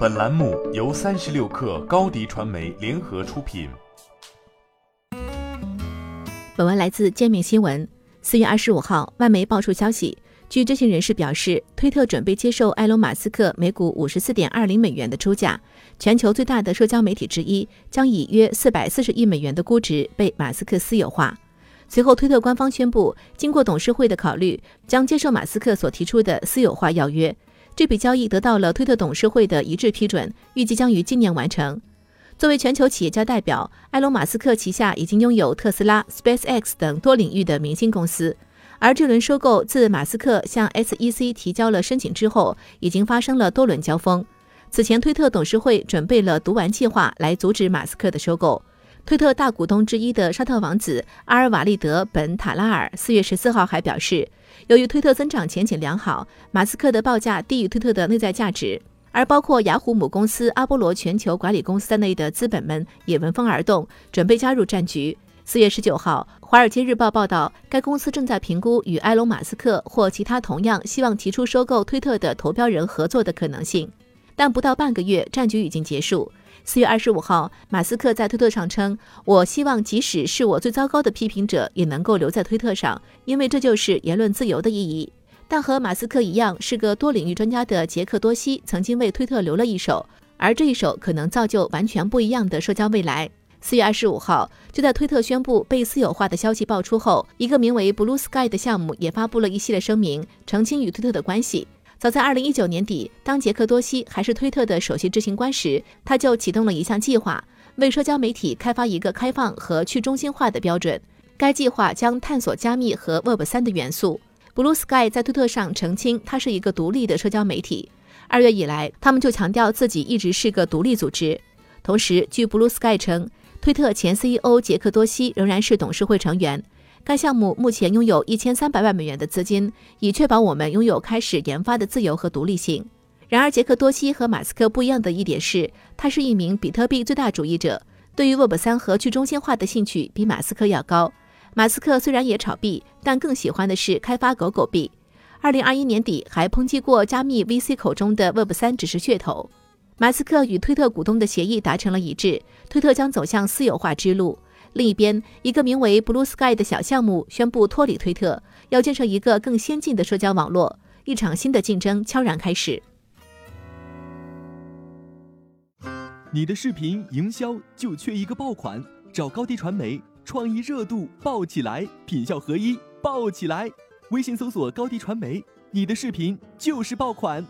本栏目由三十六氪高低传媒联合出品。本文来自界面新闻。四月二十五号，外媒爆出消息，据知情人士表示，推特准备接受埃隆·马斯克每股五十四点二零美元的出价，全球最大的社交媒体之一将以约四百四十亿美元的估值被马斯克私有化。随后，推特官方宣布，经过董事会的考虑，将接受马斯克所提出的私有化邀约。这笔交易得到了推特董事会的一致批准，预计将于今年完成。作为全球企业家代表，埃隆·马斯克旗下已经拥有特斯拉、SpaceX 等多领域的明星公司。而这轮收购自马斯克向 SEC 提交了申请之后，已经发生了多轮交锋。此前，推特董事会准备了毒丸计划来阻止马斯克的收购。推特大股东之一的沙特王子阿尔瓦利德·本·塔拉尔四月十四号还表示，由于推特增长前景良好，马斯克的报价低于推特的内在价值，而包括雅虎母公司阿波罗全球管理公司在内的资本们也闻风而动，准备加入战局。四月十九号，《华尔街日报》报道，该公司正在评估与埃隆·马斯克或其他同样希望提出收购推特的投标人合作的可能性，但不到半个月，战局已经结束。四月二十五号，马斯克在推特上称：“我希望即使是我最糟糕的批评者，也能够留在推特上，因为这就是言论自由的意义。”但和马斯克一样是个多领域专家的杰克多西曾经为推特留了一手，而这一手可能造就完全不一样的社交未来。四月二十五号，就在推特宣布被私有化的消息爆出后，一个名为 Blue Sky 的项目也发布了一系列声明，澄清与推特的关系。早在二零一九年底，当杰克多西还是推特的首席执行官时，他就启动了一项计划，为社交媒体开发一个开放和去中心化的标准。该计划将探索加密和 Web 三的元素。Blue Sky 在推特上澄清，它是一个独立的社交媒体。二月以来，他们就强调自己一直是个独立组织。同时，据 Blue Sky 称，推特前 CEO 杰克多西仍然是董事会成员。该项目目前拥有一千三百万美元的资金，以确保我们拥有开始研发的自由和独立性。然而，杰克多西和马斯克不一样的一点是，他是一名比特币最大主义者，对于 Web 三和去中心化的兴趣比马斯克要高。马斯克虽然也炒币，但更喜欢的是开发狗狗币。二零二一年底还抨击过加密 VC 口中的 Web 三只是噱头。马斯克与推特股东的协议达成了一致，推特将走向私有化之路。另一边，一个名为 Blue Sky 的小项目宣布脱离推特，要建设一个更先进的社交网络。一场新的竞争悄然开始。你的视频营销就缺一个爆款，找高低传媒，创意热度爆起来，品效合一爆起来。微信搜索高低传媒，你的视频就是爆款。